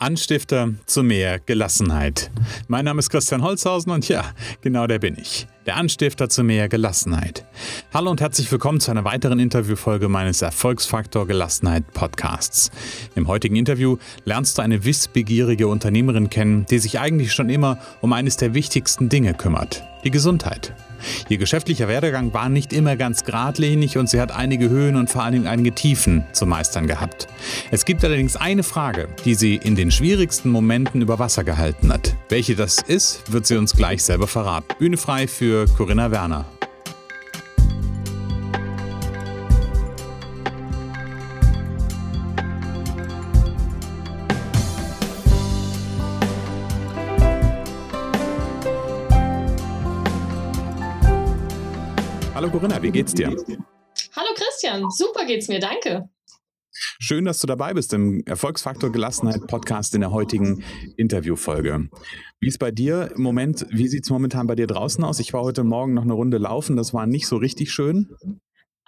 Anstifter zu mehr Gelassenheit. Mein Name ist Christian Holzhausen und ja, genau der bin ich. Der Anstifter zu mehr Gelassenheit. Hallo und herzlich willkommen zu einer weiteren Interviewfolge meines Erfolgsfaktor Gelassenheit Podcasts. Im heutigen Interview lernst du eine wissbegierige Unternehmerin kennen, die sich eigentlich schon immer um eines der wichtigsten Dinge kümmert, die Gesundheit. Ihr geschäftlicher Werdegang war nicht immer ganz geradlinig und sie hat einige Höhen und vor allem einige Tiefen zu meistern gehabt. Es gibt allerdings eine Frage, die sie in den schwierigsten Momenten über Wasser gehalten hat. Welche das ist, wird sie uns gleich selber verraten. Bühne frei für Corinna Werner. Hallo Corinna, wie geht's dir? Hallo Christian, super geht's mir, danke. Schön, dass du dabei bist im Erfolgsfaktor Gelassenheit Podcast in der heutigen Interviewfolge. Wie ist bei dir im Moment, wie sieht es momentan bei dir draußen aus? Ich war heute Morgen noch eine Runde laufen, das war nicht so richtig schön.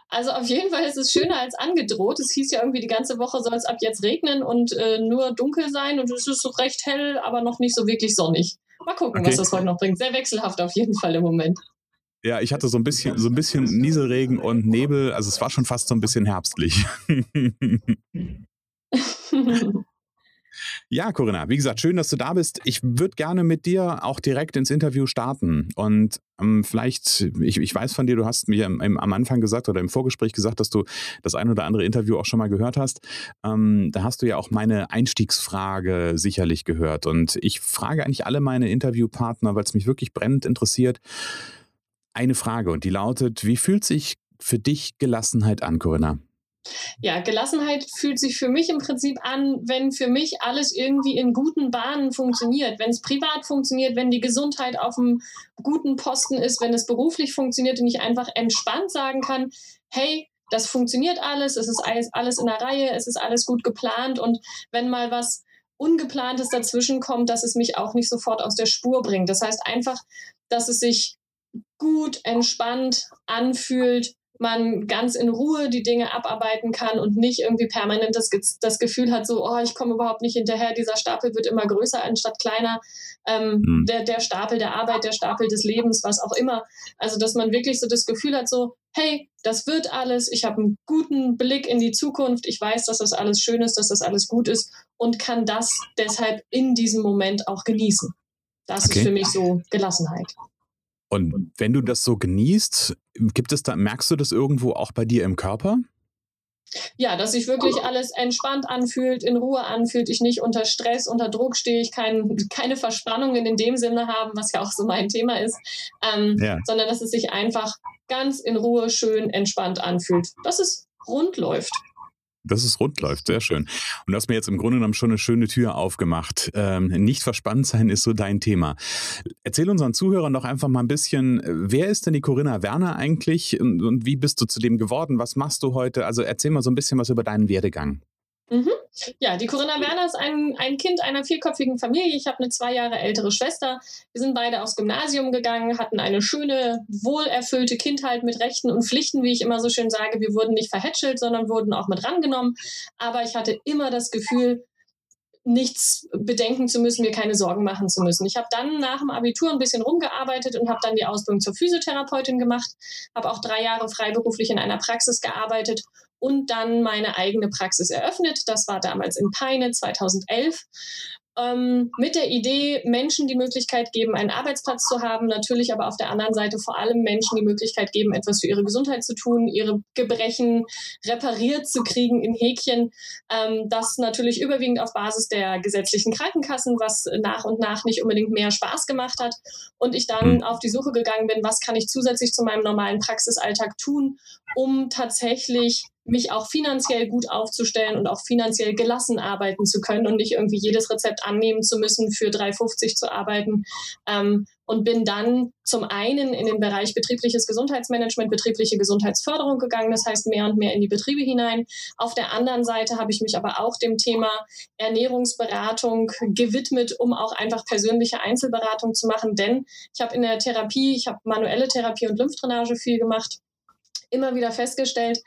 Also auf jeden Fall ist es schöner als angedroht. Es hieß ja irgendwie, die ganze Woche soll es ab jetzt regnen und äh, nur dunkel sein und es ist so recht hell, aber noch nicht so wirklich sonnig. Mal gucken, okay. was das heute noch bringt. Sehr wechselhaft auf jeden Fall im Moment. Ja, ich hatte so ein bisschen, so ein bisschen Nieselregen und Nebel, also es war schon fast so ein bisschen herbstlich. Ja, Corinna, wie gesagt, schön, dass du da bist. Ich würde gerne mit dir auch direkt ins Interview starten. Und ähm, vielleicht, ich, ich weiß von dir, du hast mir im, am Anfang gesagt oder im Vorgespräch gesagt, dass du das ein oder andere Interview auch schon mal gehört hast. Ähm, da hast du ja auch meine Einstiegsfrage sicherlich gehört. Und ich frage eigentlich alle meine Interviewpartner, weil es mich wirklich brennend interessiert eine Frage und die lautet, wie fühlt sich für dich Gelassenheit an, Corinna? Ja, Gelassenheit fühlt sich für mich im Prinzip an, wenn für mich alles irgendwie in guten Bahnen funktioniert, wenn es privat funktioniert, wenn die Gesundheit auf einem guten Posten ist, wenn es beruflich funktioniert und ich einfach entspannt sagen kann, hey, das funktioniert alles, es ist alles, alles in der Reihe, es ist alles gut geplant und wenn mal was Ungeplantes dazwischen kommt, dass es mich auch nicht sofort aus der Spur bringt. Das heißt einfach, dass es sich gut, entspannt anfühlt, man ganz in Ruhe die Dinge abarbeiten kann und nicht irgendwie permanent das, das Gefühl hat, so, oh, ich komme überhaupt nicht hinterher, dieser Stapel wird immer größer anstatt kleiner, ähm, mhm. der, der Stapel der Arbeit, der Stapel des Lebens, was auch immer. Also, dass man wirklich so das Gefühl hat, so, hey, das wird alles, ich habe einen guten Blick in die Zukunft, ich weiß, dass das alles schön ist, dass das alles gut ist und kann das deshalb in diesem Moment auch genießen. Das okay. ist für mich so Gelassenheit. Und wenn du das so genießt, gibt es da, merkst du das irgendwo auch bei dir im Körper? Ja, dass sich wirklich alles entspannt anfühlt, in Ruhe anfühlt, ich nicht unter Stress, unter Druck stehe, ich kein, keine Verspannungen in dem Sinne haben, was ja auch so mein Thema ist, ähm, ja. sondern dass es sich einfach ganz in Ruhe, schön, entspannt anfühlt, dass es rund läuft dass es rund läuft. Sehr schön. Und du hast mir jetzt im Grunde genommen schon eine schöne Tür aufgemacht. Ähm, nicht verspannt sein ist so dein Thema. Erzähl unseren Zuhörern doch einfach mal ein bisschen, wer ist denn die Corinna Werner eigentlich und, und wie bist du zu dem geworden? Was machst du heute? Also erzähl mal so ein bisschen was über deinen Werdegang. Mhm. Ja, die Corinna Werner ist ein, ein Kind einer vierköpfigen Familie. Ich habe eine zwei Jahre ältere Schwester. Wir sind beide aufs Gymnasium gegangen, hatten eine schöne, wohlerfüllte Kindheit mit Rechten und Pflichten, wie ich immer so schön sage. Wir wurden nicht verhätschelt, sondern wurden auch mit rangenommen. Aber ich hatte immer das Gefühl, nichts bedenken zu müssen, mir keine Sorgen machen zu müssen. Ich habe dann nach dem Abitur ein bisschen rumgearbeitet und habe dann die Ausbildung zur Physiotherapeutin gemacht, habe auch drei Jahre freiberuflich in einer Praxis gearbeitet und dann meine eigene Praxis eröffnet. Das war damals in Peine 2011 ähm, mit der Idee, Menschen die Möglichkeit geben, einen Arbeitsplatz zu haben, natürlich aber auf der anderen Seite vor allem Menschen die Möglichkeit geben, etwas für ihre Gesundheit zu tun, ihre Gebrechen repariert zu kriegen in Häkchen. Ähm, das natürlich überwiegend auf Basis der gesetzlichen Krankenkassen, was nach und nach nicht unbedingt mehr Spaß gemacht hat. Und ich dann mhm. auf die Suche gegangen bin, was kann ich zusätzlich zu meinem normalen Praxisalltag tun, um tatsächlich mich auch finanziell gut aufzustellen und auch finanziell gelassen arbeiten zu können und nicht irgendwie jedes Rezept annehmen zu müssen, für 3,50 zu arbeiten. Ähm, und bin dann zum einen in den Bereich betriebliches Gesundheitsmanagement, betriebliche Gesundheitsförderung gegangen, das heißt mehr und mehr in die Betriebe hinein. Auf der anderen Seite habe ich mich aber auch dem Thema Ernährungsberatung gewidmet, um auch einfach persönliche Einzelberatung zu machen, denn ich habe in der Therapie, ich habe manuelle Therapie und Lymphdrainage viel gemacht, immer wieder festgestellt,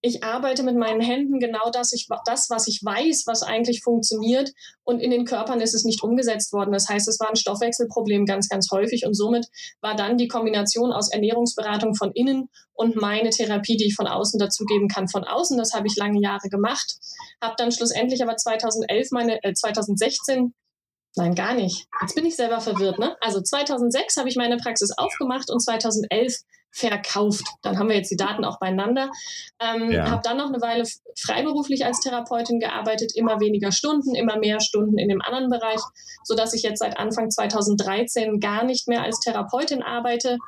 ich arbeite mit meinen Händen genau das, ich, das, was ich weiß, was eigentlich funktioniert. Und in den Körpern ist es nicht umgesetzt worden. Das heißt, es war ein Stoffwechselproblem ganz, ganz häufig. Und somit war dann die Kombination aus Ernährungsberatung von innen und meine Therapie, die ich von außen dazugeben kann, von außen. Das habe ich lange Jahre gemacht. Habe dann schlussendlich aber 2011 meine, äh, 2016 Nein, gar nicht. Jetzt bin ich selber verwirrt. Ne? Also 2006 habe ich meine Praxis aufgemacht und 2011 verkauft. Dann haben wir jetzt die Daten auch beieinander. Ähm, ja. Habe dann noch eine Weile freiberuflich als Therapeutin gearbeitet, immer weniger Stunden, immer mehr Stunden in dem anderen Bereich, sodass ich jetzt seit Anfang 2013 gar nicht mehr als Therapeutin arbeite,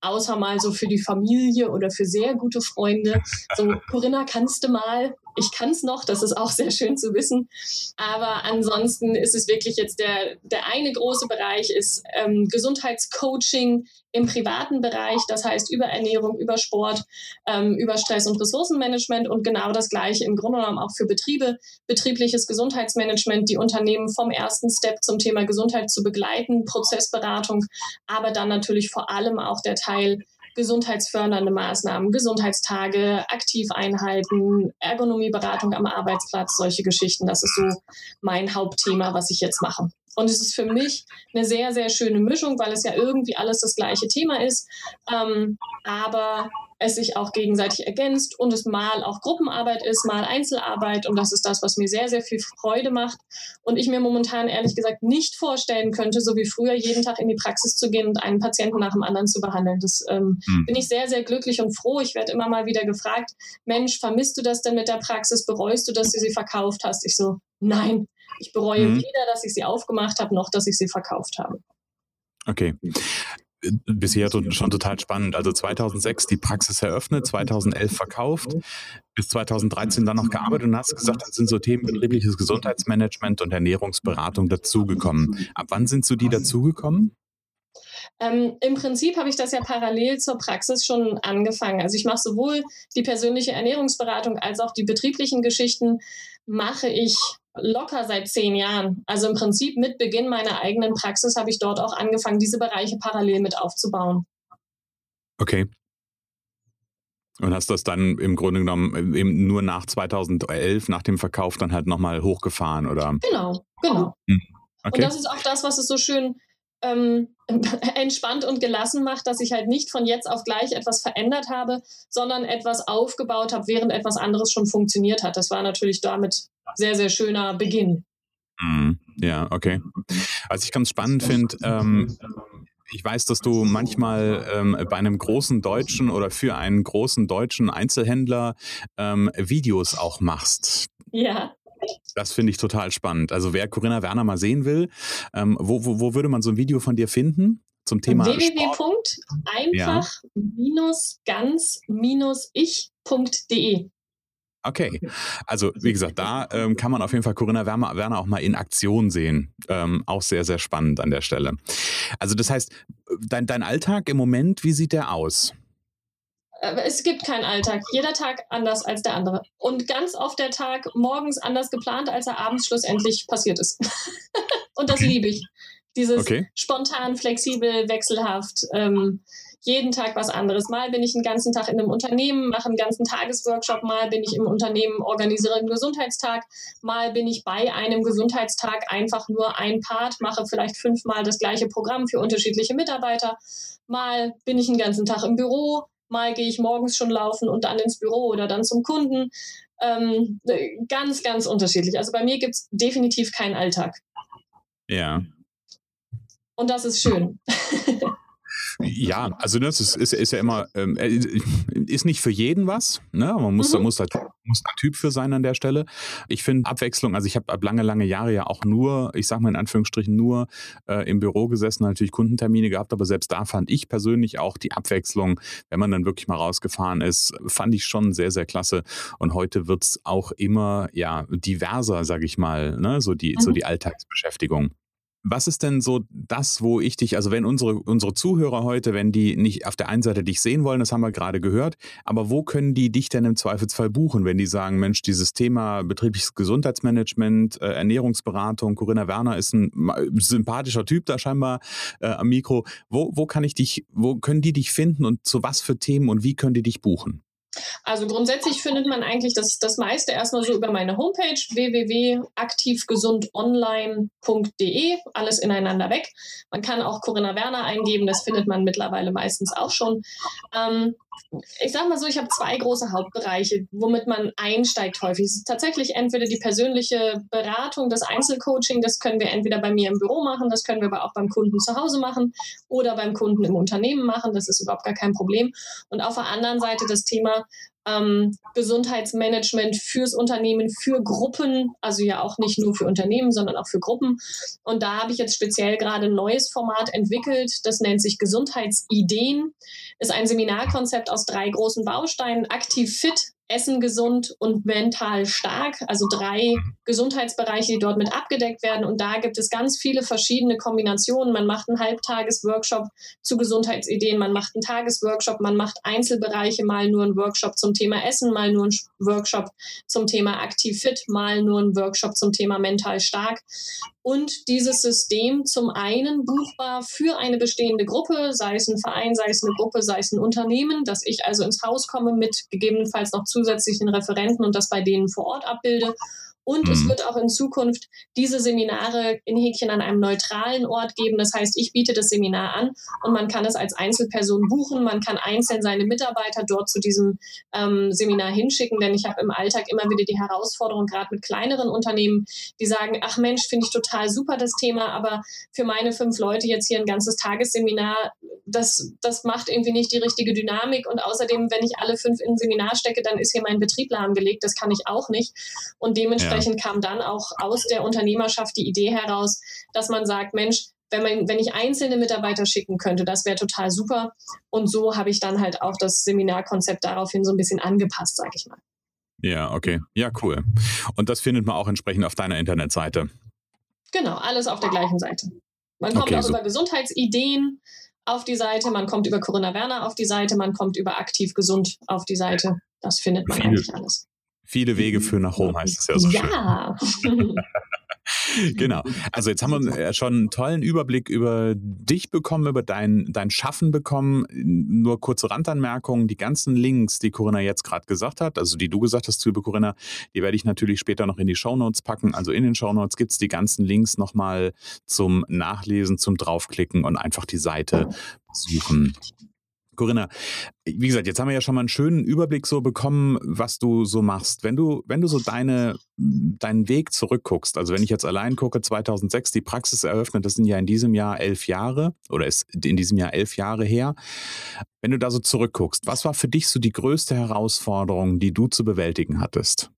außer mal so für die Familie oder für sehr gute Freunde. So, Corinna, kannst du mal? Ich kann es noch, das ist auch sehr schön zu wissen. Aber ansonsten ist es wirklich jetzt der, der eine große Bereich ist ähm, Gesundheitscoaching im privaten Bereich, das heißt über Ernährung, über Sport, ähm, über Stress- und Ressourcenmanagement und genau das gleiche im Grunde genommen auch für Betriebe, betriebliches Gesundheitsmanagement, die Unternehmen vom ersten Step zum Thema Gesundheit zu begleiten, Prozessberatung, aber dann natürlich vor allem auch der Teil gesundheitsfördernde Maßnahmen, Gesundheitstage, Aktiveinheiten, Ergonomieberatung am Arbeitsplatz, solche Geschichten. Das ist so mein Hauptthema, was ich jetzt mache. Und es ist für mich eine sehr, sehr schöne Mischung, weil es ja irgendwie alles das gleiche Thema ist, ähm, aber es sich auch gegenseitig ergänzt und es mal auch Gruppenarbeit ist, mal Einzelarbeit. Und das ist das, was mir sehr, sehr viel Freude macht. Und ich mir momentan ehrlich gesagt nicht vorstellen könnte, so wie früher jeden Tag in die Praxis zu gehen und einen Patienten nach dem anderen zu behandeln. Das ähm, hm. bin ich sehr, sehr glücklich und froh. Ich werde immer mal wieder gefragt, Mensch, vermisst du das denn mit der Praxis? Bereust du, dass du sie verkauft hast? Ich so, nein, ich bereue mhm. weder, dass ich sie aufgemacht habe, noch dass ich sie verkauft habe. Okay. Bisher schon total spannend. Also 2006 die Praxis eröffnet, 2011 verkauft, bis 2013 dann noch gearbeitet und hast gesagt, dann sind so Themen betriebliches Gesundheitsmanagement und Ernährungsberatung dazugekommen. Ab wann sind so die dazugekommen? Ähm, Im Prinzip habe ich das ja parallel zur Praxis schon angefangen. Also ich mache sowohl die persönliche Ernährungsberatung als auch die betrieblichen Geschichten mache ich locker seit zehn Jahren. Also im Prinzip mit Beginn meiner eigenen Praxis habe ich dort auch angefangen, diese Bereiche parallel mit aufzubauen. Okay. Und hast das dann im Grunde genommen eben nur nach 2011, nach dem Verkauf, dann halt nochmal hochgefahren, oder? Genau, genau. Hm. Okay. Und das ist auch das, was es so schön ähm, entspannt und gelassen macht, dass ich halt nicht von jetzt auf gleich etwas verändert habe, sondern etwas aufgebaut habe, während etwas anderes schon funktioniert hat. Das war natürlich damit sehr, sehr schöner Beginn. Mhm. Ja, okay. Was ich ganz spannend finde, ähm, ich weiß, dass du manchmal ähm, bei einem großen deutschen oder für einen großen deutschen Einzelhändler ähm, Videos auch machst. Ja. Das finde ich total spannend. Also wer Corinna Werner mal sehen will, ähm, wo, wo, wo würde man so ein Video von dir finden? Zum Thema www.einfach-ganz-ich.de Okay, also wie gesagt, da ähm, kann man auf jeden Fall Corinna Werner, Werner auch mal in Aktion sehen. Ähm, auch sehr, sehr spannend an der Stelle. Also das heißt, dein, dein Alltag im Moment, wie sieht der aus? Äh, es gibt keinen Alltag. Jeder Tag anders als der andere. Und ganz oft der Tag morgens anders geplant, als er abends schlussendlich passiert ist. Und das okay. liebe ich. Dieses okay. spontan, flexibel, wechselhaft. Ähm, jeden Tag was anderes. Mal bin ich den ganzen Tag in einem Unternehmen, mache einen ganzen Tagesworkshop, mal bin ich im Unternehmen, organisiere einen Gesundheitstag, mal bin ich bei einem Gesundheitstag einfach nur ein Part, mache vielleicht fünfmal das gleiche Programm für unterschiedliche Mitarbeiter, mal bin ich den ganzen Tag im Büro, mal gehe ich morgens schon laufen und dann ins Büro oder dann zum Kunden. Ähm, ganz, ganz unterschiedlich. Also bei mir gibt es definitiv keinen Alltag. Ja. Und das ist schön. Ja, also das ist, ist, ist ja immer, ähm, äh, ist nicht für jeden was. Ne? Man muss, mhm. muss, da, muss da Typ für sein an der Stelle. Ich finde Abwechslung, also ich habe lange, lange Jahre ja auch nur, ich sage mal in Anführungsstrichen, nur äh, im Büro gesessen, natürlich Kundentermine gehabt, aber selbst da fand ich persönlich auch die Abwechslung, wenn man dann wirklich mal rausgefahren ist, fand ich schon sehr, sehr klasse. Und heute wird es auch immer ja diverser, sage ich mal, ne? so, die, mhm. so die Alltagsbeschäftigung. Was ist denn so das, wo ich dich, also wenn unsere, unsere Zuhörer heute, wenn die nicht auf der einen Seite dich sehen wollen, das haben wir gerade gehört, aber wo können die dich denn im Zweifelsfall buchen, wenn die sagen, Mensch, dieses Thema betriebliches Gesundheitsmanagement, äh, Ernährungsberatung, Corinna Werner ist ein sympathischer Typ da scheinbar äh, am Mikro. Wo, wo kann ich dich, wo können die dich finden und zu was für Themen und wie können die dich buchen? Also grundsätzlich findet man eigentlich das, das meiste erstmal so über meine Homepage www.aktivgesundonline.de, alles ineinander weg. Man kann auch Corinna Werner eingeben, das findet man mittlerweile meistens auch schon. Ähm, ich sage mal so, ich habe zwei große Hauptbereiche, womit man einsteigt häufig. Es ist tatsächlich entweder die persönliche Beratung, das Einzelcoaching, das können wir entweder bei mir im Büro machen, das können wir aber auch beim Kunden zu Hause machen oder beim Kunden im Unternehmen machen, das ist überhaupt gar kein Problem. Und auf der anderen Seite das Thema ähm, Gesundheitsmanagement fürs Unternehmen, für Gruppen, also ja auch nicht nur für Unternehmen, sondern auch für Gruppen. Und da habe ich jetzt speziell gerade ein neues Format entwickelt, das nennt sich Gesundheitsideen. Ist ein Seminarkonzept aus drei großen Bausteinen. Aktiv fit, Essen gesund und mental stark, also drei Gesundheitsbereiche, die dort mit abgedeckt werden. Und da gibt es ganz viele verschiedene Kombinationen. Man macht einen Halbtagesworkshop zu Gesundheitsideen, man macht einen Tagesworkshop, man macht Einzelbereiche, mal nur einen Workshop zum Thema Essen, mal nur einen Workshop zum Thema aktiv fit, mal nur einen Workshop zum Thema mental stark und dieses System zum einen buchbar für eine bestehende Gruppe, sei es ein Verein, sei es eine Gruppe, sei es ein Unternehmen, dass ich also ins Haus komme mit gegebenenfalls noch zusätzlichen Referenten und das bei denen vor Ort abbilde und mhm. es wird auch in Zukunft diese Seminare in Häkchen an einem neutralen Ort geben. Das heißt, ich biete das Seminar an und man kann es als Einzelperson buchen. Man kann einzeln seine Mitarbeiter dort zu diesem ähm, Seminar hinschicken, denn ich habe im Alltag immer wieder die Herausforderung, gerade mit kleineren Unternehmen, die sagen, ach Mensch, finde ich total super das Thema, aber für meine fünf Leute jetzt hier ein ganzes Tagesseminar, das, das macht irgendwie nicht die richtige Dynamik. Und außerdem, wenn ich alle fünf in ein Seminar stecke, dann ist hier mein Betrieb lahmgelegt. Das kann ich auch nicht. Und dementsprechend dementsprechend kam dann auch aus der Unternehmerschaft die Idee heraus, dass man sagt, Mensch, wenn, man, wenn ich einzelne Mitarbeiter schicken könnte, das wäre total super. Und so habe ich dann halt auch das Seminarkonzept daraufhin so ein bisschen angepasst, sage ich mal. Ja, okay. Ja, cool. Und das findet man auch entsprechend auf deiner Internetseite. Genau, alles auf der gleichen Seite. Man kommt okay, auch so. über Gesundheitsideen auf die Seite, man kommt über Corinna Werner auf die Seite, man kommt über Aktiv Gesund auf die Seite. Das findet man Viel, eigentlich alles. Viele Wege führen nach Rom, heißt es ja so ja. schön. genau. Also jetzt haben wir schon einen tollen Überblick über dich bekommen, über dein, dein Schaffen bekommen. Nur kurze Randanmerkungen. Die ganzen Links, die Corinna jetzt gerade gesagt hat, also die du gesagt hast, liebe Corinna, die werde ich natürlich später noch in die Shownotes packen. Also in den Shownotes gibt es die ganzen Links nochmal zum Nachlesen, zum Draufklicken und einfach die Seite suchen. Corinna, wie gesagt, jetzt haben wir ja schon mal einen schönen Überblick so bekommen, was du so machst. Wenn du, wenn du so deine, deinen Weg zurückguckst, also wenn ich jetzt allein gucke, 2006 die Praxis eröffnet, das sind ja in diesem Jahr elf Jahre oder ist in diesem Jahr elf Jahre her. Wenn du da so zurückguckst, was war für dich so die größte Herausforderung, die du zu bewältigen hattest?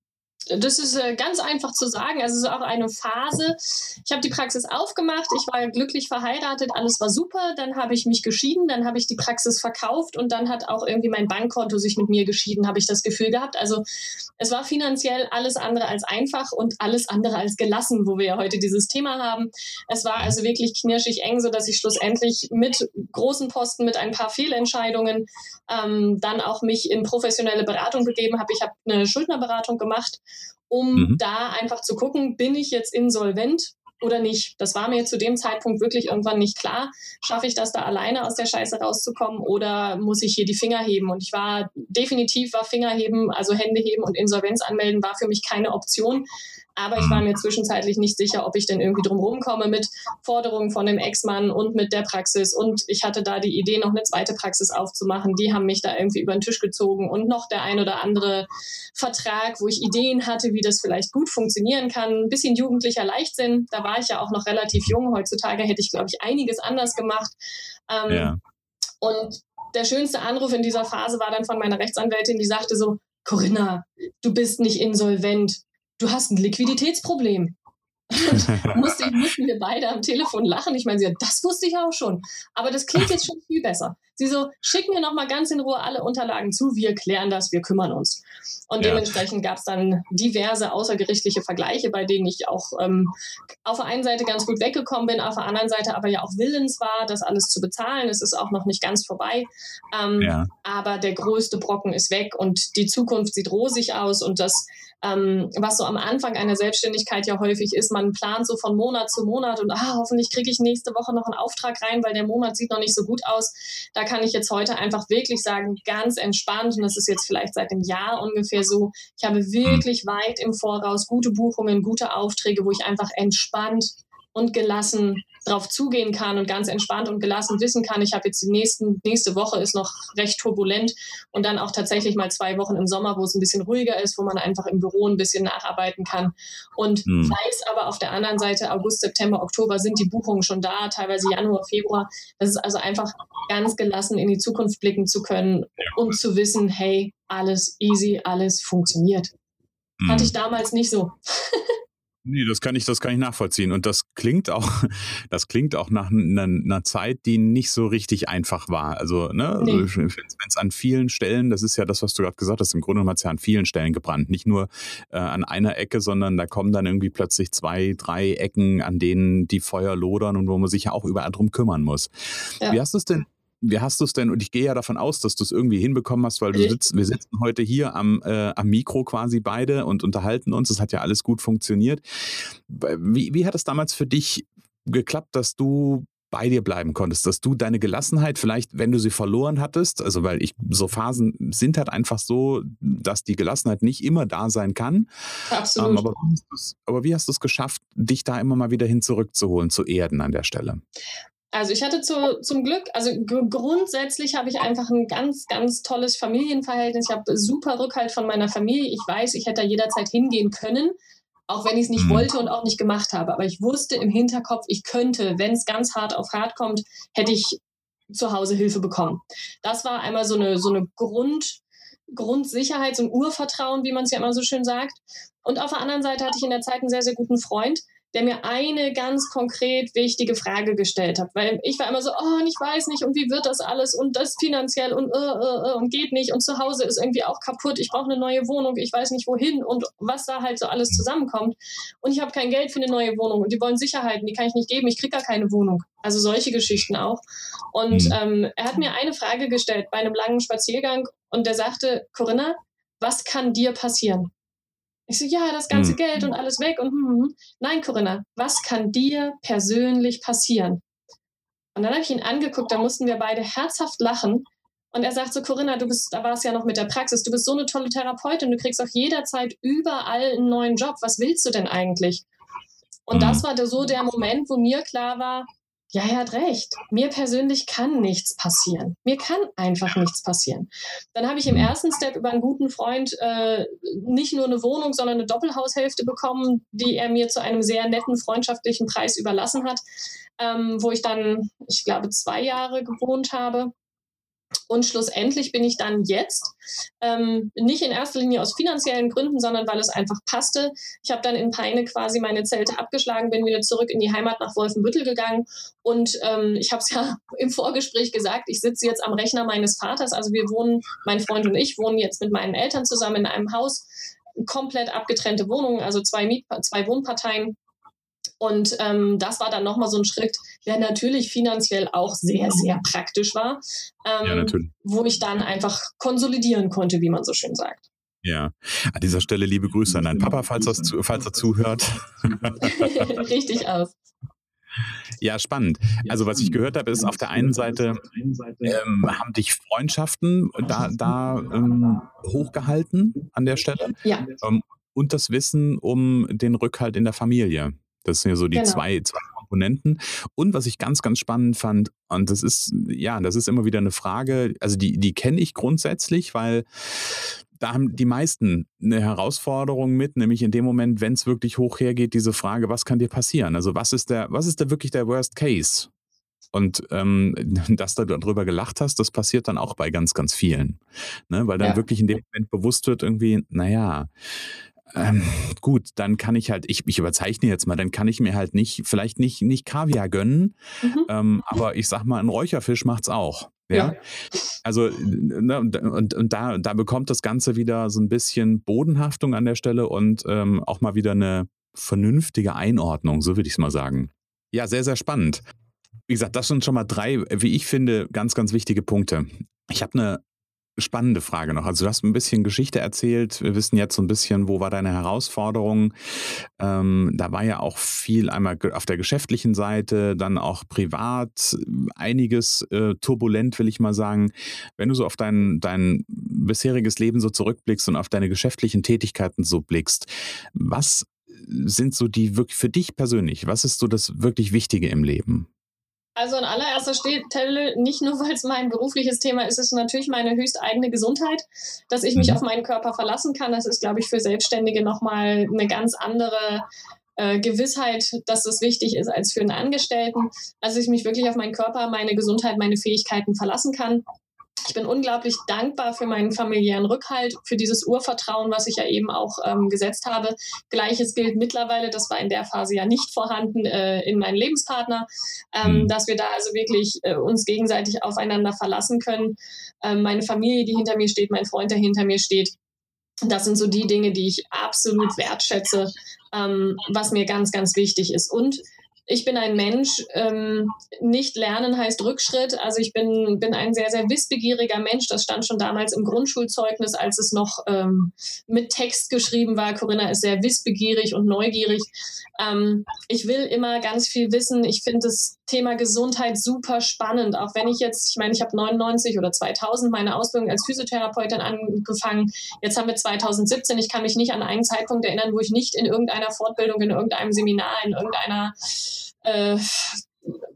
Das ist äh, ganz einfach zu sagen. Also es ist auch eine Phase. Ich habe die Praxis aufgemacht, ich war glücklich verheiratet, alles war super. Dann habe ich mich geschieden, dann habe ich die Praxis verkauft und dann hat auch irgendwie mein Bankkonto sich mit mir geschieden, habe ich das Gefühl gehabt. Also es war finanziell alles andere als einfach und alles andere als gelassen, wo wir ja heute dieses Thema haben. Es war also wirklich knirschig eng, so dass ich schlussendlich mit großen Posten, mit ein paar Fehlentscheidungen ähm, dann auch mich in professionelle Beratung begeben habe. Ich habe eine Schuldnerberatung gemacht um mhm. da einfach zu gucken, bin ich jetzt insolvent oder nicht. Das war mir zu dem Zeitpunkt wirklich irgendwann nicht klar. Schaffe ich das da alleine aus der Scheiße rauszukommen oder muss ich hier die Finger heben? Und ich war definitiv war Fingerheben, also Hände heben und Insolvenz anmelden war für mich keine Option. Aber ich war mir zwischenzeitlich nicht sicher, ob ich denn irgendwie drum rumkomme mit Forderungen von dem Ex-Mann und mit der Praxis. Und ich hatte da die Idee, noch eine zweite Praxis aufzumachen. Die haben mich da irgendwie über den Tisch gezogen und noch der ein oder andere Vertrag, wo ich Ideen hatte, wie das vielleicht gut funktionieren kann. Ein bisschen jugendlicher Leichtsinn. Da war ich ja auch noch relativ jung. Heutzutage hätte ich, glaube ich, einiges anders gemacht. Ähm, ja. Und der schönste Anruf in dieser Phase war dann von meiner Rechtsanwältin, die sagte so, Corinna, du bist nicht insolvent du hast ein Liquiditätsproblem. musste, mussten wir beide am Telefon lachen. Ich meine, sie, das wusste ich auch schon. Aber das klingt jetzt schon viel besser. Sie so, schick mir nochmal ganz in Ruhe alle Unterlagen zu, wir klären das, wir kümmern uns. Und ja. dementsprechend gab es dann diverse außergerichtliche Vergleiche, bei denen ich auch ähm, auf der einen Seite ganz gut weggekommen bin, auf der anderen Seite aber ja auch willens war, das alles zu bezahlen. Es ist auch noch nicht ganz vorbei. Ähm, ja. Aber der größte Brocken ist weg und die Zukunft sieht rosig aus und das ähm, was so am Anfang einer Selbstständigkeit ja häufig ist, man plant so von Monat zu Monat und ah, hoffentlich kriege ich nächste Woche noch einen Auftrag rein, weil der Monat sieht noch nicht so gut aus. Da kann ich jetzt heute einfach wirklich sagen, ganz entspannt, und das ist jetzt vielleicht seit einem Jahr ungefähr so, ich habe wirklich weit im Voraus gute Buchungen, gute Aufträge, wo ich einfach entspannt und gelassen drauf zugehen kann und ganz entspannt und gelassen wissen kann, ich habe jetzt die nächsten, nächste Woche ist noch recht turbulent und dann auch tatsächlich mal zwei Wochen im Sommer, wo es ein bisschen ruhiger ist, wo man einfach im Büro ein bisschen nacharbeiten kann. Und hm. weiß aber auf der anderen Seite, August, September, Oktober sind die Buchungen schon da, teilweise Januar, Februar. Das ist also einfach ganz gelassen in die Zukunft blicken zu können und zu wissen, hey, alles easy, alles funktioniert. Hm. Hatte ich damals nicht so. Nee, das kann ich, das kann ich nachvollziehen. Und das klingt auch, das klingt auch nach einer, einer Zeit, die nicht so richtig einfach war. Also, ne, nee. also, wenn es an vielen Stellen, das ist ja das, was du gerade gesagt hast, im Grunde genommen hat es ja an vielen Stellen gebrannt. Nicht nur äh, an einer Ecke, sondern da kommen dann irgendwie plötzlich zwei, drei Ecken, an denen die Feuer lodern und wo man sich ja auch überall drum kümmern muss. Ja. Wie hast du es denn wie hast du es denn? Und ich gehe ja davon aus, dass du es irgendwie hinbekommen hast, weil du sitzt, wir sitzen heute hier am, äh, am Mikro quasi beide und unterhalten uns. Es hat ja alles gut funktioniert. Wie, wie hat es damals für dich geklappt, dass du bei dir bleiben konntest, dass du deine Gelassenheit vielleicht, wenn du sie verloren hattest, also weil ich so Phasen sind halt einfach so, dass die Gelassenheit nicht immer da sein kann. Absolut. Ähm, aber, aber, wie hast du es geschafft, dich da immer mal wieder hin zurückzuholen, zu erden an der Stelle? Also ich hatte zu, zum Glück, also grundsätzlich habe ich einfach ein ganz, ganz tolles Familienverhältnis. Ich habe super Rückhalt von meiner Familie. Ich weiß, ich hätte da jederzeit hingehen können, auch wenn ich es nicht mhm. wollte und auch nicht gemacht habe. Aber ich wusste im Hinterkopf, ich könnte, wenn es ganz hart auf hart kommt, hätte ich zu Hause Hilfe bekommen. Das war einmal so eine, so eine Grund, Grundsicherheit, so ein Urvertrauen, wie man es ja immer so schön sagt. Und auf der anderen Seite hatte ich in der Zeit einen sehr, sehr guten Freund, der mir eine ganz konkret wichtige Frage gestellt hat. Weil ich war immer so, oh, und ich weiß nicht, und wie wird das alles und das finanziell und, äh, äh, äh und geht nicht und zu Hause ist irgendwie auch kaputt, ich brauche eine neue Wohnung, ich weiß nicht wohin und was da halt so alles zusammenkommt. Und ich habe kein Geld für eine neue Wohnung und die wollen Sicherheiten, die kann ich nicht geben, ich kriege gar keine Wohnung. Also solche Geschichten auch. Und mhm. ähm, er hat mir eine Frage gestellt bei einem langen Spaziergang und der sagte, Corinna, was kann dir passieren? Ich so, ja, das ganze hm. Geld und alles weg und hm, hm, hm. nein, Corinna, was kann dir persönlich passieren? Und dann habe ich ihn angeguckt, da mussten wir beide herzhaft lachen. Und er sagt so, Corinna, du bist, da war es ja noch mit der Praxis, du bist so eine tolle Therapeutin, du kriegst auch jederzeit überall einen neuen Job. Was willst du denn eigentlich? Und das hm. war der, so der Moment, wo mir klar war, ja, er hat recht. Mir persönlich kann nichts passieren. Mir kann einfach nichts passieren. Dann habe ich im ersten Step über einen guten Freund äh, nicht nur eine Wohnung, sondern eine Doppelhaushälfte bekommen, die er mir zu einem sehr netten freundschaftlichen Preis überlassen hat, ähm, wo ich dann, ich glaube, zwei Jahre gewohnt habe. Und schlussendlich bin ich dann jetzt, ähm, nicht in erster Linie aus finanziellen Gründen, sondern weil es einfach passte. Ich habe dann in Peine quasi meine Zelte abgeschlagen, bin wieder zurück in die Heimat nach Wolfenbüttel gegangen. Und ähm, ich habe es ja im Vorgespräch gesagt, ich sitze jetzt am Rechner meines Vaters. Also wir wohnen, mein Freund und ich wohnen jetzt mit meinen Eltern zusammen in einem Haus komplett abgetrennte Wohnungen, also zwei, Miet zwei Wohnparteien. Und ähm, das war dann nochmal so ein Schritt, der natürlich finanziell auch sehr, sehr praktisch war, ähm, ja, natürlich. wo ich dann einfach konsolidieren konnte, wie man so schön sagt. Ja, an dieser Stelle liebe Grüße an deinen Papa, falls, zu, falls er zuhört. Richtig aus. Ja, spannend. Also was ich gehört habe, ist auf der einen Seite ähm, haben dich Freundschaften da, da ähm, hochgehalten an der Stelle. Ja. Ähm, und das Wissen um den Rückhalt in der Familie. Das sind ja so die genau. zwei, zwei Komponenten. Und was ich ganz, ganz spannend fand, und das ist, ja, das ist immer wieder eine Frage, also die, die kenne ich grundsätzlich, weil da haben die meisten eine Herausforderung mit, nämlich in dem Moment, wenn es wirklich hoch hergeht, diese Frage, was kann dir passieren? Also was ist der, was ist da wirklich der Worst Case? Und ähm, dass du darüber gelacht hast, das passiert dann auch bei ganz, ganz vielen. Ne? Weil dann ja. wirklich in dem Moment bewusst wird, irgendwie, naja, ähm, gut, dann kann ich halt, ich, ich überzeichne jetzt mal, dann kann ich mir halt nicht, vielleicht nicht, nicht Kaviar gönnen, mhm. ähm, aber ich sag mal, ein Räucherfisch macht's auch. Ja. ja. Also, ne, und, und da, da bekommt das Ganze wieder so ein bisschen Bodenhaftung an der Stelle und ähm, auch mal wieder eine vernünftige Einordnung, so würde ich es mal sagen. Ja, sehr, sehr spannend. Wie gesagt, das sind schon mal drei, wie ich finde, ganz, ganz wichtige Punkte. Ich habe eine spannende Frage noch. Also du hast ein bisschen Geschichte erzählt. Wir wissen jetzt so ein bisschen, wo war deine Herausforderung. Ähm, da war ja auch viel einmal auf der geschäftlichen Seite, dann auch privat, einiges äh, turbulent, will ich mal sagen. Wenn du so auf dein, dein bisheriges Leben so zurückblickst und auf deine geschäftlichen Tätigkeiten so blickst, was sind so die wirklich für dich persönlich, was ist so das wirklich Wichtige im Leben? Also an allererster Stelle, nicht nur weil es mein berufliches Thema ist, ist natürlich meine höchst eigene Gesundheit, dass ich mich mhm. auf meinen Körper verlassen kann. Das ist, glaube ich, für Selbstständige nochmal eine ganz andere äh, Gewissheit, dass das wichtig ist als für einen Angestellten. Also ich mich wirklich auf meinen Körper, meine Gesundheit, meine Fähigkeiten verlassen kann. Ich bin unglaublich dankbar für meinen familiären Rückhalt, für dieses Urvertrauen, was ich ja eben auch ähm, gesetzt habe. Gleiches gilt mittlerweile, das war in der Phase ja nicht vorhanden, äh, in meinen Lebenspartner, ähm, mhm. dass wir da also wirklich äh, uns gegenseitig aufeinander verlassen können. Ähm, meine Familie, die hinter mir steht, mein Freund, der hinter mir steht. Das sind so die Dinge, die ich absolut wertschätze, ähm, was mir ganz, ganz wichtig ist. Und ich bin ein Mensch, ähm, nicht lernen heißt Rückschritt. Also ich bin, bin ein sehr, sehr wissbegieriger Mensch. Das stand schon damals im Grundschulzeugnis, als es noch ähm, mit Text geschrieben war. Corinna ist sehr wissbegierig und neugierig. Ähm, ich will immer ganz viel wissen. Ich finde das Thema Gesundheit super spannend. Auch wenn ich jetzt, ich meine, ich habe 99 oder 2000 meine Ausbildung als Physiotherapeutin angefangen. Jetzt haben wir 2017. Ich kann mich nicht an einen Zeitpunkt erinnern, wo ich nicht in irgendeiner Fortbildung, in irgendeinem Seminar, in irgendeiner äh,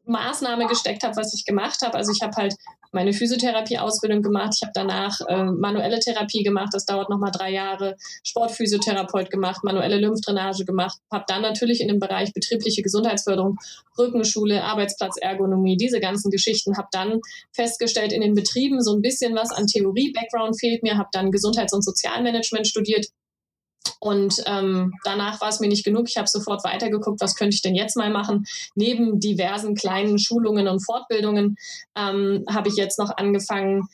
Maßnahme gesteckt habe, was ich gemacht habe. Also ich habe halt meine Physiotherapie-Ausbildung gemacht. Ich habe danach äh, manuelle Therapie gemacht. Das dauert nochmal drei Jahre. Sportphysiotherapeut gemacht, manuelle Lymphdrainage gemacht. Habe dann natürlich in dem Bereich betriebliche Gesundheitsförderung, Rückenschule, Arbeitsplatzergonomie, diese ganzen Geschichten. Habe dann festgestellt, in den Betrieben so ein bisschen was an Theorie-Background fehlt mir. Habe dann Gesundheits- und Sozialmanagement studiert und ähm, danach war es mir nicht genug. Ich habe sofort weitergeguckt, was könnte ich denn jetzt mal machen. Neben diversen kleinen Schulungen und Fortbildungen ähm, habe ich jetzt noch angefangen,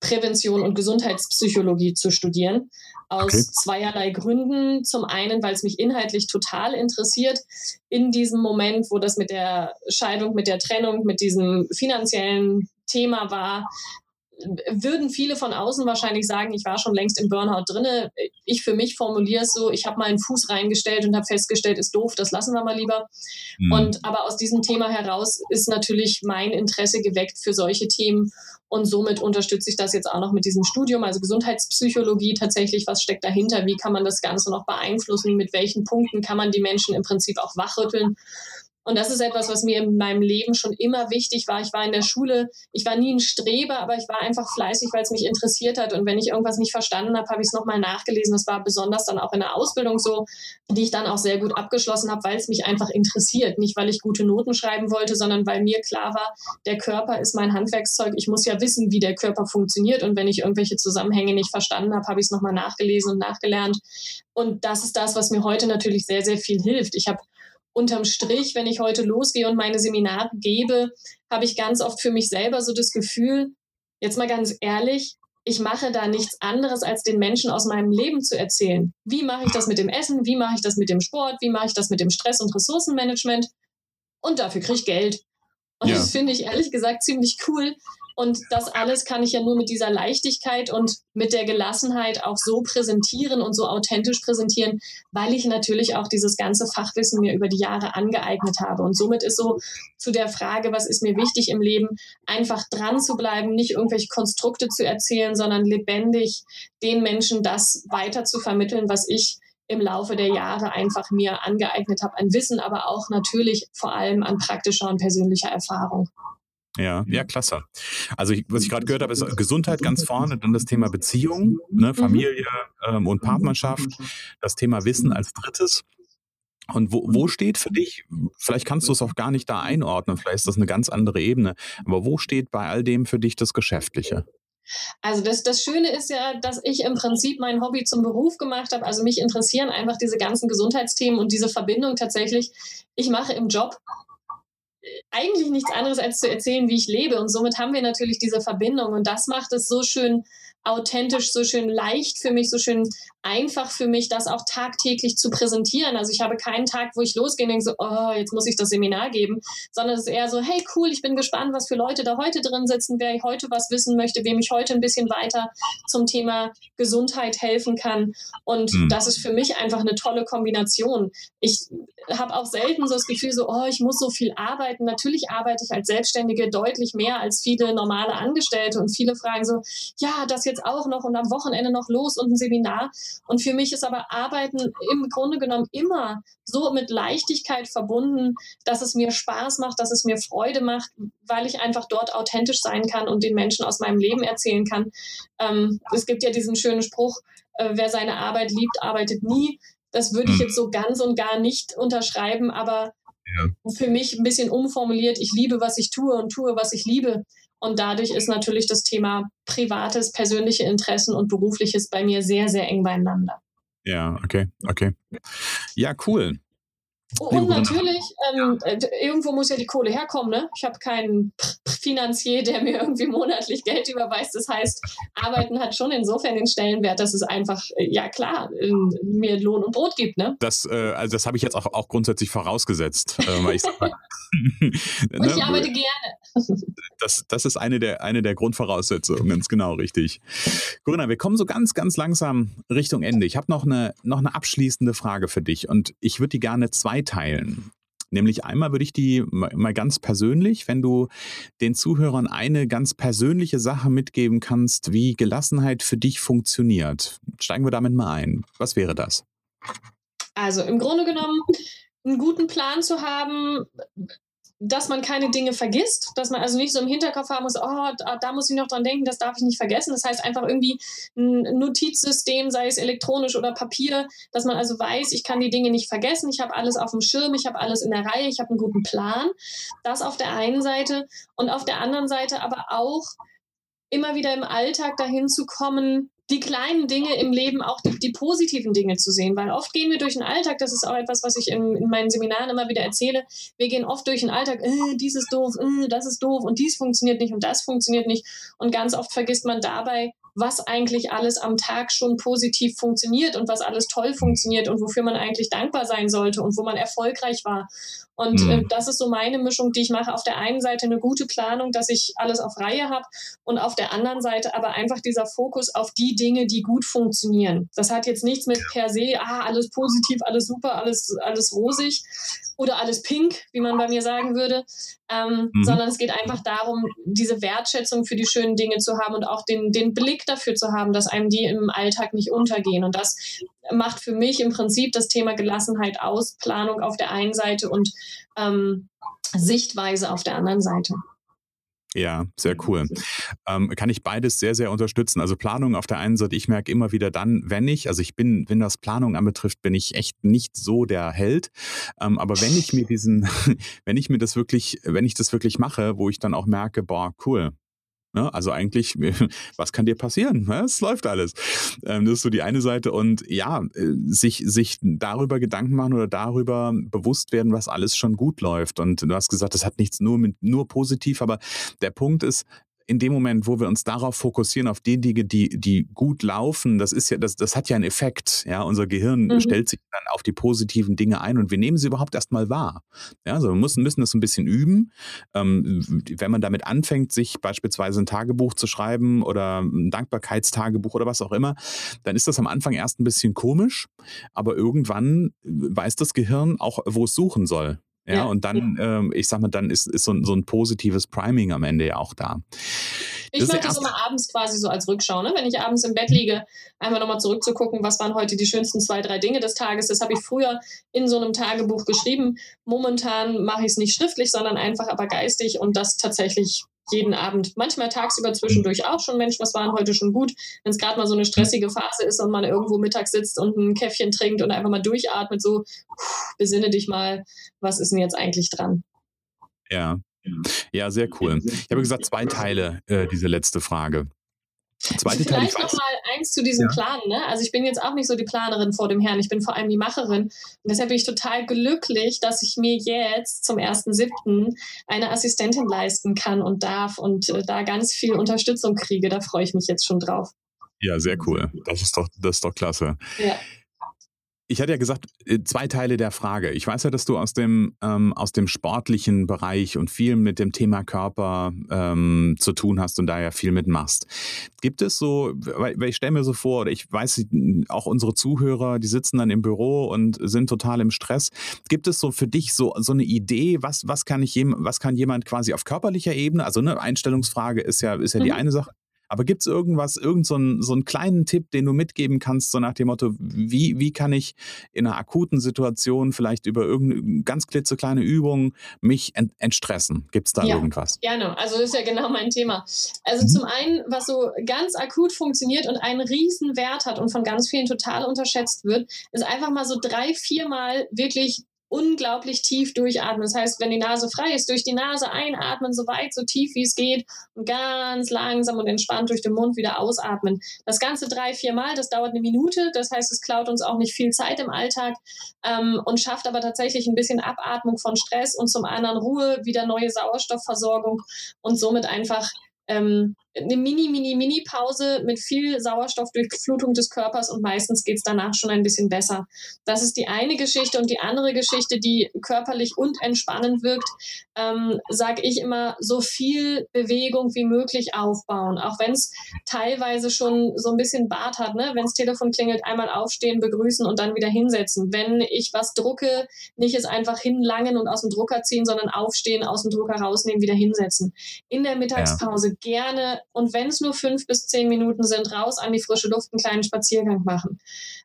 Prävention und Gesundheitspsychologie zu studieren. Aus okay. zweierlei Gründen. Zum einen, weil es mich inhaltlich total interessiert. In diesem Moment, wo das mit der Scheidung, mit der Trennung, mit diesem finanziellen Thema war, würden viele von außen wahrscheinlich sagen, ich war schon längst im Burnout drinne. Ich für mich formuliere es so, ich habe mal einen Fuß reingestellt und habe festgestellt, ist doof, das lassen wir mal lieber. Mhm. Und aber aus diesem Thema heraus ist natürlich mein Interesse geweckt für solche Themen und somit unterstütze ich das jetzt auch noch mit diesem Studium, also Gesundheitspsychologie tatsächlich, was steckt dahinter, wie kann man das Ganze noch beeinflussen, mit welchen Punkten kann man die Menschen im Prinzip auch wachrütteln und das ist etwas, was mir in meinem Leben schon immer wichtig war. Ich war in der Schule, ich war nie ein Streber, aber ich war einfach fleißig, weil es mich interessiert hat. Und wenn ich irgendwas nicht verstanden habe, habe ich es nochmal nachgelesen. Das war besonders dann auch in der Ausbildung so, die ich dann auch sehr gut abgeschlossen habe, weil es mich einfach interessiert. Nicht, weil ich gute Noten schreiben wollte, sondern weil mir klar war, der Körper ist mein Handwerkszeug. Ich muss ja wissen, wie der Körper funktioniert. Und wenn ich irgendwelche Zusammenhänge nicht verstanden habe, habe ich es nochmal nachgelesen und nachgelernt. Und das ist das, was mir heute natürlich sehr, sehr viel hilft. Ich habe unterm Strich, wenn ich heute losgehe und meine Seminare gebe, habe ich ganz oft für mich selber so das Gefühl, jetzt mal ganz ehrlich, ich mache da nichts anderes, als den Menschen aus meinem Leben zu erzählen. Wie mache ich das mit dem Essen? Wie mache ich das mit dem Sport? Wie mache ich das mit dem Stress- und Ressourcenmanagement? Und dafür kriege ich Geld. Und ja. das finde ich ehrlich gesagt ziemlich cool, und das alles kann ich ja nur mit dieser Leichtigkeit und mit der Gelassenheit auch so präsentieren und so authentisch präsentieren, weil ich natürlich auch dieses ganze Fachwissen mir über die Jahre angeeignet habe. Und somit ist so zu der Frage, was ist mir wichtig im Leben, einfach dran zu bleiben, nicht irgendwelche Konstrukte zu erzählen, sondern lebendig den Menschen das weiter zu vermitteln, was ich im Laufe der Jahre einfach mir angeeignet habe an Wissen, aber auch natürlich vor allem an praktischer und persönlicher Erfahrung. Ja, ja, klasse. Also ich, was ich gerade gehört habe, ist Gesundheit ganz vorne, dann das Thema Beziehung, ne, mhm. Familie ähm, und Partnerschaft, das Thema Wissen als drittes. Und wo, wo steht für dich, vielleicht kannst du es auch gar nicht da einordnen, vielleicht ist das eine ganz andere Ebene, aber wo steht bei all dem für dich das Geschäftliche? Also das, das Schöne ist ja, dass ich im Prinzip mein Hobby zum Beruf gemacht habe. Also mich interessieren einfach diese ganzen Gesundheitsthemen und diese Verbindung tatsächlich. Ich mache im Job eigentlich nichts anderes als zu erzählen, wie ich lebe. Und somit haben wir natürlich diese Verbindung. Und das macht es so schön authentisch, so schön leicht für mich, so schön einfach für mich, das auch tagtäglich zu präsentieren. Also ich habe keinen Tag, wo ich losgehe und denke so, oh, jetzt muss ich das Seminar geben, sondern es ist eher so, hey cool, ich bin gespannt, was für Leute da heute drin sitzen, wer heute was wissen möchte, wem ich heute ein bisschen weiter zum Thema Gesundheit helfen kann. Und mhm. das ist für mich einfach eine tolle Kombination. Ich habe auch selten so das Gefühl, so, oh, ich muss so viel arbeiten. Natürlich arbeite ich als Selbstständige deutlich mehr als viele normale Angestellte und viele fragen so, ja, das jetzt auch noch und am Wochenende noch los und ein Seminar. Und für mich ist aber Arbeiten im Grunde genommen immer so mit Leichtigkeit verbunden, dass es mir Spaß macht, dass es mir Freude macht, weil ich einfach dort authentisch sein kann und den Menschen aus meinem Leben erzählen kann. Ähm, es gibt ja diesen schönen Spruch, äh, wer seine Arbeit liebt, arbeitet nie. Das würde ich hm. jetzt so ganz und gar nicht unterschreiben, aber ja. für mich ein bisschen umformuliert, ich liebe, was ich tue und tue, was ich liebe. Und dadurch ist natürlich das Thema privates, persönliche Interessen und berufliches bei mir sehr, sehr eng beieinander. Ja, okay, okay. Ja, cool. Oh, und natürlich, ähm, äh, irgendwo muss ja die Kohle herkommen. Ne? Ich habe keinen Finanzier, der mir irgendwie monatlich Geld überweist. Das heißt, Arbeiten hat schon insofern den Stellenwert, dass es einfach, äh, ja klar, äh, mir Lohn und Brot gibt. Ne? Das, äh, also das habe ich jetzt auch, auch grundsätzlich vorausgesetzt. Äh, ich, und ich ne, arbeite gerne. das, das ist eine der, eine der Grundvoraussetzungen, ganz genau richtig. Corinna, wir kommen so ganz, ganz langsam Richtung Ende. Ich habe noch eine, noch eine abschließende Frage für dich und ich würde die gerne zwei teilen. Nämlich einmal würde ich die mal ganz persönlich, wenn du den Zuhörern eine ganz persönliche Sache mitgeben kannst, wie Gelassenheit für dich funktioniert. Steigen wir damit mal ein. Was wäre das? Also im Grunde genommen einen guten Plan zu haben, dass man keine Dinge vergisst, dass man also nicht so im Hinterkopf haben muss, oh, da, da, muss ich noch dran denken, das darf ich nicht vergessen. Das heißt einfach irgendwie ein Notizsystem, sei es elektronisch oder Papier, dass man also weiß, ich kann die Dinge nicht vergessen, ich habe alles auf dem Schirm, ich habe alles in der Reihe, ich habe einen guten Plan. Das auf der einen Seite und auf der anderen Seite aber auch immer wieder im Alltag dahin zu kommen, die kleinen Dinge im Leben, auch die, die, positiven Dinge zu sehen. Weil oft gehen wir durch den Alltag, das ist auch etwas, was ich in, in meinen Seminaren immer wieder erzähle. Wir gehen oft durch den Alltag, äh, dies ist doof, äh, das ist doof und dies funktioniert nicht und das funktioniert nicht. Und ganz oft vergisst man dabei, was eigentlich alles am Tag schon positiv funktioniert und was alles toll funktioniert und wofür man eigentlich dankbar sein sollte und wo man erfolgreich war. Und mhm. äh, das ist so meine Mischung, die ich mache. Auf der einen Seite eine gute Planung, dass ich alles auf Reihe habe und auf der anderen Seite aber einfach dieser Fokus auf die Dinge, die gut funktionieren. Das hat jetzt nichts mit per se, ah, alles positiv, alles super, alles, alles rosig oder alles pink, wie man bei mir sagen würde, ähm, mhm. sondern es geht einfach darum, diese Wertschätzung für die schönen Dinge zu haben und auch den, den Blick dafür zu haben, dass einem die im Alltag nicht untergehen. Und das macht für mich im Prinzip das Thema Gelassenheit aus, Planung auf der einen Seite und ähm, Sichtweise auf der anderen Seite. Ja, sehr cool. Ähm, kann ich beides sehr, sehr unterstützen. Also Planung auf der einen Seite, ich merke immer wieder dann, wenn ich, also ich bin, wenn das Planung anbetrifft, bin ich echt nicht so der Held. Ähm, aber wenn ich mir diesen, wenn ich mir das wirklich, wenn ich das wirklich mache, wo ich dann auch merke, boah, cool, Ne? Also eigentlich, was kann dir passieren? Ne? Es läuft alles. Ähm, das ist so die eine Seite. Und ja, äh, sich, sich darüber Gedanken machen oder darüber bewusst werden, was alles schon gut läuft. Und du hast gesagt, das hat nichts nur mit nur positiv, aber der Punkt ist, in dem Moment, wo wir uns darauf fokussieren, auf die Dinge, die, die gut laufen, das ist ja, das, das hat ja einen Effekt. Ja, unser Gehirn mhm. stellt sich dann auf die positiven Dinge ein und wir nehmen sie überhaupt erstmal wahr. Ja, also wir müssen, müssen das ein bisschen üben. Ähm, wenn man damit anfängt, sich beispielsweise ein Tagebuch zu schreiben oder ein Dankbarkeitstagebuch oder was auch immer, dann ist das am Anfang erst ein bisschen komisch, aber irgendwann weiß das Gehirn auch, wo es suchen soll. Ja, ja, und dann, ja. ähm, ich sag mal, dann ist, ist so, ein, so ein positives Priming am Ende ja auch da. Ich das mache das immer abends quasi so als Rückschau, ne? wenn ich abends im Bett liege, einfach nochmal zurückzugucken, was waren heute die schönsten zwei, drei Dinge des Tages. Das habe ich früher in so einem Tagebuch geschrieben. Momentan mache ich es nicht schriftlich, sondern einfach aber geistig und das tatsächlich jeden Abend. Manchmal tagsüber zwischendurch auch schon, Mensch, was war denn heute schon gut? Wenn es gerade mal so eine stressige Phase ist und man irgendwo mittags sitzt und ein Käffchen trinkt und einfach mal durchatmet, so besinne dich mal, was ist denn jetzt eigentlich dran? Ja, ja, sehr cool. Ich habe gesagt, zwei Teile, äh, diese letzte Frage. Zweite Vielleicht Teil, noch mal eins zu diesem ja. Plan. Ne? Also ich bin jetzt auch nicht so die Planerin vor dem Herrn, ich bin vor allem die Macherin. Und deshalb bin ich total glücklich, dass ich mir jetzt zum 1.7. eine Assistentin leisten kann und darf und äh, da ganz viel Unterstützung kriege. Da freue ich mich jetzt schon drauf. Ja, sehr cool. Das ist doch, das ist doch klasse. Ja. Ich hatte ja gesagt, äh, zwei Teile der Frage. Ich weiß ja, dass du aus dem, ähm, aus dem sportlichen Bereich und viel mit dem Thema Körper ähm, zu tun hast und da ja viel mitmachst. Gibt es so, weil, ich stelle mir so vor, oder ich weiß, auch unsere Zuhörer, die sitzen dann im Büro und sind total im Stress. Gibt es so für dich so, so eine Idee, was, was, kann ich, was kann jemand quasi auf körperlicher Ebene, also eine Einstellungsfrage ist ja, ist ja die mhm. eine Sache, aber gibt es irgendwas, irgendeinen so, so einen kleinen Tipp, den du mitgeben kannst, so nach dem Motto, wie, wie kann ich in einer akuten Situation vielleicht über irgendeine ganz klitzekleine Übung mich ent, entstressen? Gibt es da ja, irgendwas? Gerne, also das ist ja genau mein Thema. Also mhm. zum einen, was so ganz akut funktioniert und einen riesen Wert hat und von ganz vielen total unterschätzt wird, ist einfach mal so drei, viermal wirklich unglaublich tief durchatmen. Das heißt, wenn die Nase frei ist, durch die Nase einatmen, so weit, so tief wie es geht und ganz langsam und entspannt durch den Mund wieder ausatmen. Das Ganze drei, vier Mal, das dauert eine Minute. Das heißt, es klaut uns auch nicht viel Zeit im Alltag ähm, und schafft aber tatsächlich ein bisschen Abatmung von Stress und zum anderen Ruhe, wieder neue Sauerstoffversorgung und somit einfach ähm, eine mini, mini, mini Pause mit viel Sauerstoffdurchflutung des Körpers und meistens geht es danach schon ein bisschen besser. Das ist die eine Geschichte und die andere Geschichte, die körperlich und entspannend wirkt, ähm, sage ich immer, so viel Bewegung wie möglich aufbauen, auch wenn es teilweise schon so ein bisschen Bart hat, ne? wenn das Telefon klingelt, einmal aufstehen, begrüßen und dann wieder hinsetzen. Wenn ich was drucke, nicht es einfach hinlangen und aus dem Drucker ziehen, sondern aufstehen, aus dem Drucker rausnehmen, wieder hinsetzen. In der Mittagspause ja. gerne und wenn es nur fünf bis zehn Minuten sind, raus an die frische Luft, einen kleinen Spaziergang machen.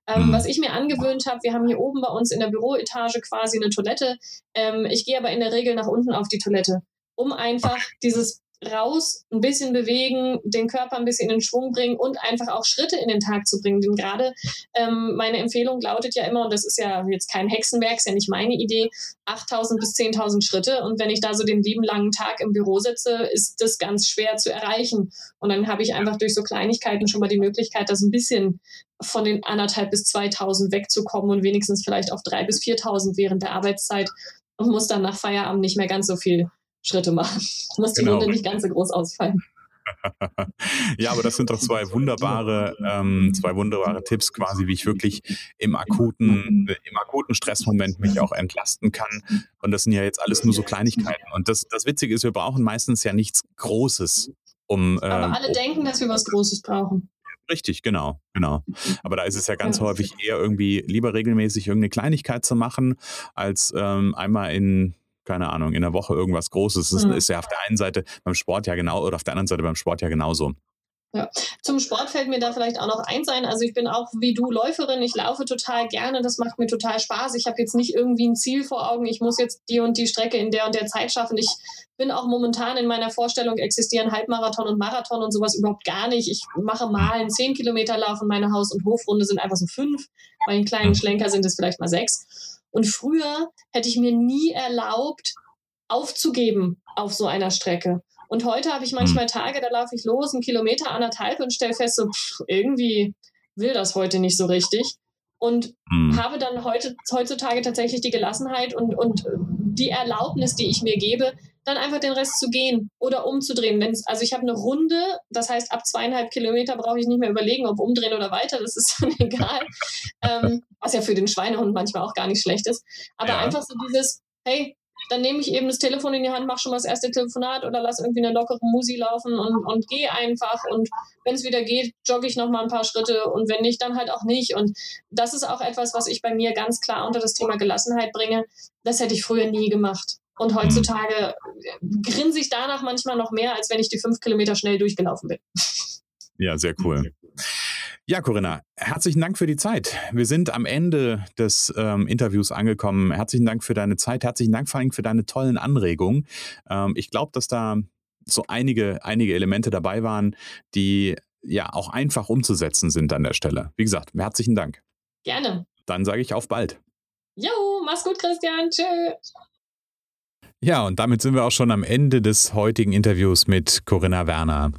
Ähm, mhm. Was ich mir angewöhnt habe, wir haben hier oben bei uns in der Büroetage quasi eine Toilette. Ähm, ich gehe aber in der Regel nach unten auf die Toilette, um einfach dieses raus, ein bisschen bewegen, den Körper ein bisschen in Schwung bringen und einfach auch Schritte in den Tag zu bringen. Denn gerade ähm, meine Empfehlung lautet ja immer, und das ist ja jetzt kein Hexenwerk, ist ja nicht meine Idee, 8000 bis 10.000 Schritte. Und wenn ich da so den lieben langen Tag im Büro sitze, ist das ganz schwer zu erreichen. Und dann habe ich einfach durch so Kleinigkeiten schon mal die Möglichkeit, das ein bisschen von den anderthalb bis 2000 wegzukommen und wenigstens vielleicht auf drei bis 4000 während der Arbeitszeit und muss dann nach Feierabend nicht mehr ganz so viel Schritte machen. Muss die genau. Runde nicht ganz so groß ausfallen. ja, aber das sind doch zwei wunderbare, ähm, zwei wunderbare Tipps quasi, wie ich wirklich im akuten, im akuten Stressmoment mich auch entlasten kann. Und das sind ja jetzt alles nur so Kleinigkeiten. Und das, das Witzige ist, wir brauchen meistens ja nichts Großes, um. Äh, aber alle denken, dass wir was Großes brauchen. Richtig, genau, genau. Aber da ist es ja ganz ja. häufig eher irgendwie lieber regelmäßig irgendeine Kleinigkeit zu machen, als ähm, einmal in keine Ahnung, in der Woche irgendwas Großes. Das mhm. ist ja auf der einen Seite beim Sport ja genau oder auf der anderen Seite beim Sport ja genauso. Ja. Zum Sport fällt mir da vielleicht auch noch eins ein. Also ich bin auch wie du Läuferin. Ich laufe total gerne. Das macht mir total Spaß. Ich habe jetzt nicht irgendwie ein Ziel vor Augen. Ich muss jetzt die und die Strecke in der und der Zeit schaffen. Ich bin auch momentan in meiner Vorstellung existieren Halbmarathon und Marathon und sowas überhaupt gar nicht. Ich mache mal einen 10 Kilometer Lauf und meine Haus- und Hofrunde sind einfach so fünf. Bei den kleinen Schlenker sind es vielleicht mal sechs. Und früher hätte ich mir nie erlaubt, aufzugeben auf so einer Strecke. Und heute habe ich manchmal hm. Tage, da laufe ich los, einen Kilometer, anderthalb und stelle fest, so pff, irgendwie will das heute nicht so richtig. Und hm. habe dann heute, heutzutage tatsächlich die Gelassenheit und, und die Erlaubnis, die ich mir gebe, dann einfach den Rest zu gehen oder umzudrehen. Wenn's, also ich habe eine Runde, das heißt, ab zweieinhalb Kilometer brauche ich nicht mehr überlegen, ob umdrehen oder weiter, das ist dann egal. ähm, was ja für den Schweinehund manchmal auch gar nicht schlecht ist. Aber ja. einfach so dieses, hey, dann nehme ich eben das Telefon in die Hand, mache schon mal das erste Telefonat oder lass irgendwie eine lockere Musi laufen und, und gehe einfach. Und wenn es wieder geht, jogge ich noch mal ein paar Schritte und wenn nicht, dann halt auch nicht. Und das ist auch etwas, was ich bei mir ganz klar unter das Thema Gelassenheit bringe. Das hätte ich früher nie gemacht. Und heutzutage grinse ich danach manchmal noch mehr, als wenn ich die fünf Kilometer schnell durchgelaufen bin. Ja, sehr cool. Ja, Corinna, herzlichen Dank für die Zeit. Wir sind am Ende des ähm, Interviews angekommen. Herzlichen Dank für deine Zeit. Herzlichen Dank vor allem für deine tollen Anregungen. Ähm, ich glaube, dass da so einige, einige Elemente dabei waren, die ja auch einfach umzusetzen sind an der Stelle. Wie gesagt, herzlichen Dank. Gerne. Dann sage ich auf bald. Jo, mach's gut, Christian. Tschüss. Ja, und damit sind wir auch schon am Ende des heutigen Interviews mit Corinna Werner.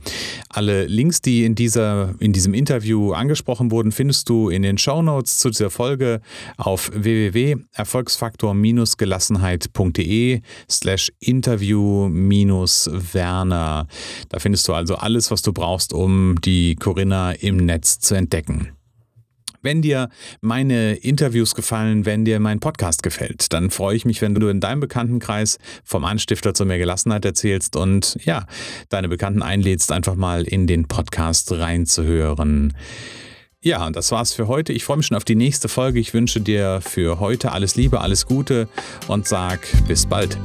Alle Links, die in, dieser, in diesem Interview angesprochen wurden, findest du in den Shownotes zu dieser Folge auf www.erfolgsfaktor-gelassenheit.de slash interview-werner. Da findest du also alles, was du brauchst, um die Corinna im Netz zu entdecken. Wenn dir meine Interviews gefallen, wenn dir mein Podcast gefällt, dann freue ich mich, wenn du in deinem Bekanntenkreis vom Anstifter zu mehr Gelassenheit erzählst und ja, deine Bekannten einlädst, einfach mal in den Podcast reinzuhören. Ja, und das war's für heute. Ich freue mich schon auf die nächste Folge. Ich wünsche dir für heute alles Liebe, alles Gute und sag bis bald.